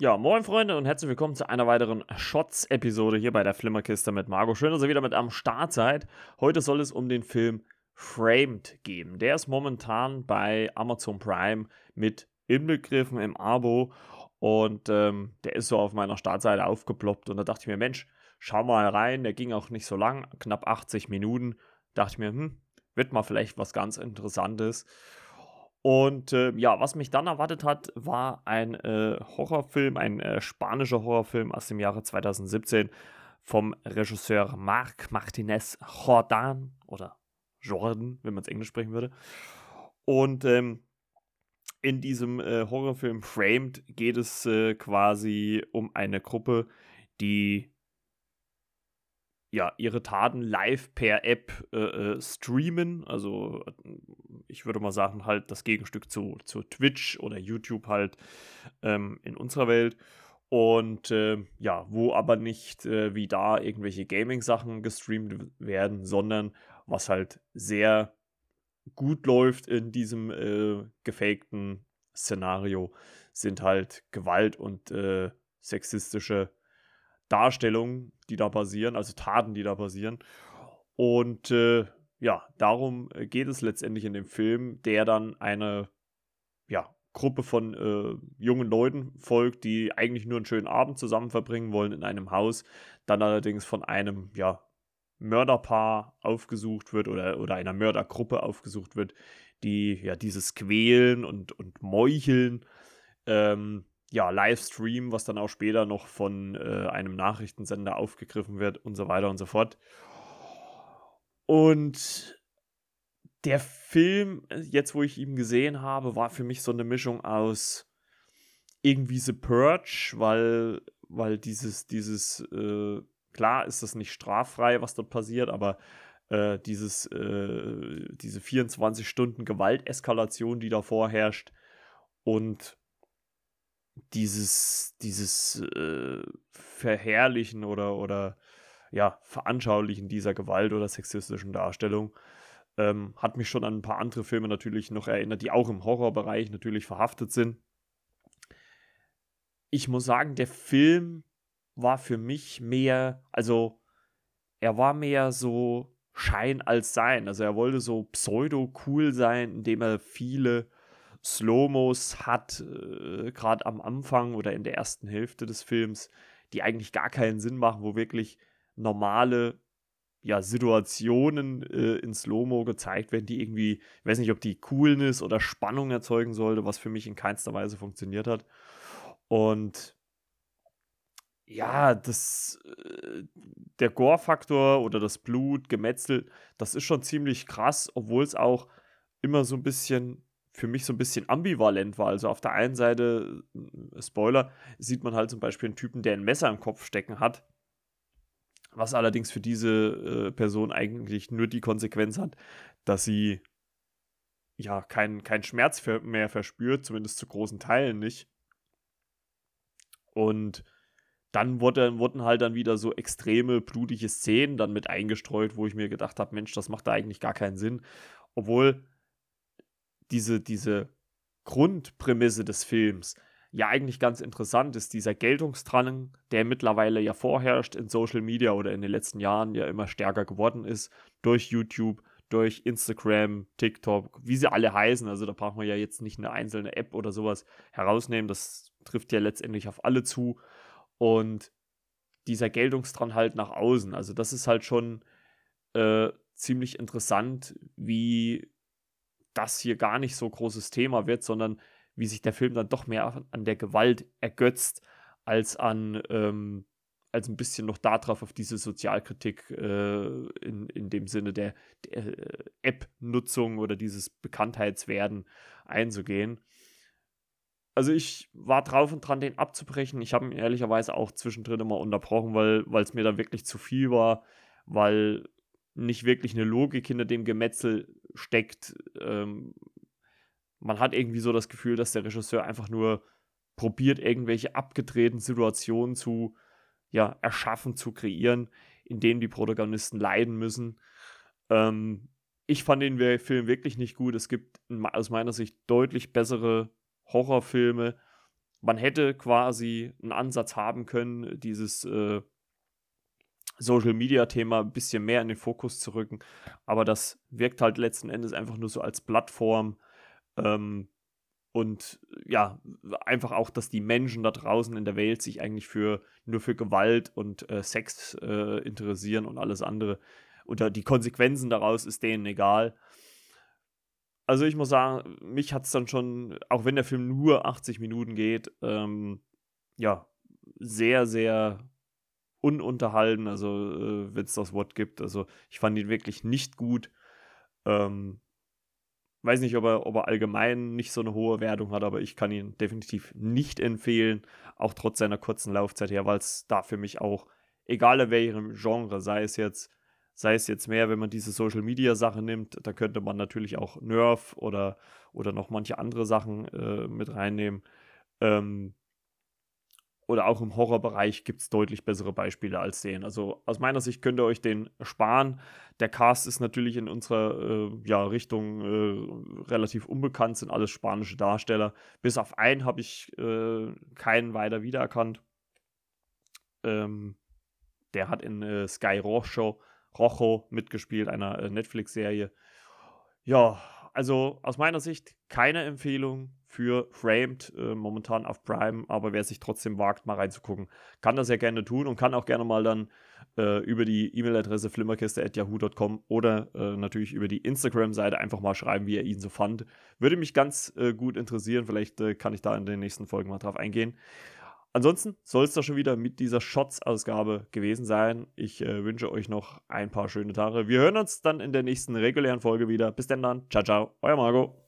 Ja, moin Freunde und herzlich willkommen zu einer weiteren Shots-Episode hier bei der Flimmerkiste mit Margot. Schön, dass ihr wieder mit am Start seid. Heute soll es um den Film Framed gehen. Der ist momentan bei Amazon Prime mit inbegriffen im Abo und ähm, der ist so auf meiner Startseite aufgeploppt und da dachte ich mir, Mensch, schau mal rein. Der ging auch nicht so lang, knapp 80 Minuten. Dachte ich mir, hm, wird mal vielleicht was ganz Interessantes. Und äh, ja, was mich dann erwartet hat, war ein äh, Horrorfilm, ein äh, spanischer Horrorfilm aus dem Jahre 2017 vom Regisseur Marc Martinez Jordan oder Jordan, wenn man es Englisch sprechen würde. Und ähm, in diesem äh, Horrorfilm Framed geht es äh, quasi um eine Gruppe, die ja, ihre Taten live per App äh, äh, streamen. Also ich würde mal sagen, halt das Gegenstück zu, zu Twitch oder YouTube halt ähm, in unserer Welt. Und äh, ja, wo aber nicht äh, wie da irgendwelche Gaming-Sachen gestreamt werden, sondern was halt sehr gut läuft in diesem äh, gefakten Szenario, sind halt Gewalt und äh, sexistische Darstellungen, die da passieren, also Taten, die da passieren. Und äh, ja, darum äh, geht es letztendlich in dem Film, der dann eine ja, Gruppe von äh, jungen Leuten folgt, die eigentlich nur einen schönen Abend zusammen verbringen wollen in einem Haus, dann allerdings von einem ja, Mörderpaar aufgesucht wird oder, oder einer Mördergruppe aufgesucht wird, die ja dieses Quälen und, und Meucheln ähm, ja, Livestream, was dann auch später noch von äh, einem Nachrichtensender aufgegriffen wird und so weiter und so fort. Und der Film, jetzt wo ich ihn gesehen habe, war für mich so eine Mischung aus irgendwie The Purge, weil, weil dieses, dieses, äh, klar ist das nicht straffrei, was dort passiert, aber äh, dieses, äh, diese 24 Stunden Gewalteskalation, die da vorherrscht und dieses, dieses äh, Verherrlichen oder, oder ja, Veranschaulichen dieser Gewalt oder sexistischen Darstellung ähm, hat mich schon an ein paar andere Filme natürlich noch erinnert, die auch im Horrorbereich natürlich verhaftet sind. Ich muss sagen, der Film war für mich mehr, also er war mehr so Schein als Sein. Also er wollte so pseudo-cool sein, indem er viele Slow-Mos hat, äh, gerade am Anfang oder in der ersten Hälfte des Films, die eigentlich gar keinen Sinn machen, wo wirklich normale ja, Situationen äh, in Slow-Mo gezeigt werden, die irgendwie, ich weiß nicht, ob die Coolness oder Spannung erzeugen sollte, was für mich in keinster Weise funktioniert hat. Und ja, das, äh, der Gore-Faktor oder das Blut, Gemetzel, das ist schon ziemlich krass, obwohl es auch immer so ein bisschen für mich so ein bisschen ambivalent war. Also auf der einen Seite, äh, Spoiler, sieht man halt zum Beispiel einen Typen, der ein Messer im Kopf stecken hat, was allerdings für diese äh, Person eigentlich nur die Konsequenz hat, dass sie ja keinen kein Schmerz mehr verspürt, zumindest zu großen Teilen nicht. Und dann wurde, wurden halt dann wieder so extreme blutige Szenen dann mit eingestreut, wo ich mir gedacht habe, Mensch, das macht da eigentlich gar keinen Sinn. Obwohl diese, diese Grundprämisse des Films ja eigentlich ganz interessant ist, dieser Geltungsdrang, der mittlerweile ja vorherrscht in Social Media oder in den letzten Jahren ja immer stärker geworden ist, durch YouTube, durch Instagram, TikTok, wie sie alle heißen. Also da braucht man ja jetzt nicht eine einzelne App oder sowas herausnehmen. Das trifft ja letztendlich auf alle zu. Und dieser Geltungsdrang halt nach außen. Also das ist halt schon äh, ziemlich interessant, wie das hier gar nicht so großes Thema wird, sondern wie sich der Film dann doch mehr an der Gewalt ergötzt, als an, ähm, als ein bisschen noch darauf, auf diese Sozialkritik äh, in, in dem Sinne der, der äh, App-Nutzung oder dieses Bekanntheitswerden einzugehen. Also ich war drauf und dran, den abzubrechen. Ich habe ihn ehrlicherweise auch zwischendrin immer unterbrochen, weil es mir dann wirklich zu viel war, weil nicht wirklich eine Logik hinter dem Gemetzel steckt. Ähm, man hat irgendwie so das Gefühl, dass der Regisseur einfach nur probiert, irgendwelche abgedrehten Situationen zu ja, erschaffen, zu kreieren, in denen die Protagonisten leiden müssen. Ähm, ich fand den Film wirklich nicht gut. Es gibt aus meiner Sicht deutlich bessere Horrorfilme, man hätte quasi einen Ansatz haben können, dieses äh, Social Media Thema ein bisschen mehr in den Fokus zu rücken. Aber das wirkt halt letzten Endes einfach nur so als Plattform. Ähm, und ja, einfach auch, dass die Menschen da draußen in der Welt sich eigentlich für nur für Gewalt und äh, Sex äh, interessieren und alles andere. Oder die Konsequenzen daraus ist denen egal. Also ich muss sagen, mich hat es dann schon, auch wenn der Film nur 80 Minuten geht, ähm, ja, sehr, sehr ununterhalten, also äh, wenn es das Wort gibt. Also ich fand ihn wirklich nicht gut. Ähm, weiß nicht, ob er, ob er allgemein nicht so eine hohe Wertung hat, aber ich kann ihn definitiv nicht empfehlen, auch trotz seiner kurzen Laufzeit her, weil es da für mich auch, egal in welchem Genre, sei es jetzt, sei es jetzt mehr, wenn man diese Social Media Sache nimmt, da könnte man natürlich auch Nerf oder, oder noch manche andere Sachen äh, mit reinnehmen. Ähm, oder auch im Horrorbereich gibt es deutlich bessere Beispiele als den. Also aus meiner Sicht könnt ihr euch den sparen. Der Cast ist natürlich in unserer äh, ja, Richtung äh, relativ unbekannt, sind alles spanische Darsteller. Bis auf einen habe ich äh, keinen weiter wiedererkannt. Ähm, der hat in äh, Sky Rojo, Rojo mitgespielt, einer äh, Netflix-Serie. Ja, also aus meiner Sicht keine Empfehlung für Framed, äh, momentan auf Prime, aber wer sich trotzdem wagt, mal reinzugucken, kann das ja gerne tun und kann auch gerne mal dann äh, über die E-Mail-Adresse flimmerkiste.yahoo.com oder äh, natürlich über die Instagram-Seite einfach mal schreiben, wie er ihn so fand. Würde mich ganz äh, gut interessieren, vielleicht äh, kann ich da in den nächsten Folgen mal drauf eingehen. Ansonsten soll es doch schon wieder mit dieser Shots-Ausgabe gewesen sein. Ich äh, wünsche euch noch ein paar schöne Tage. Wir hören uns dann in der nächsten regulären Folge wieder. Bis denn dann. Ciao, ciao. Euer Margot.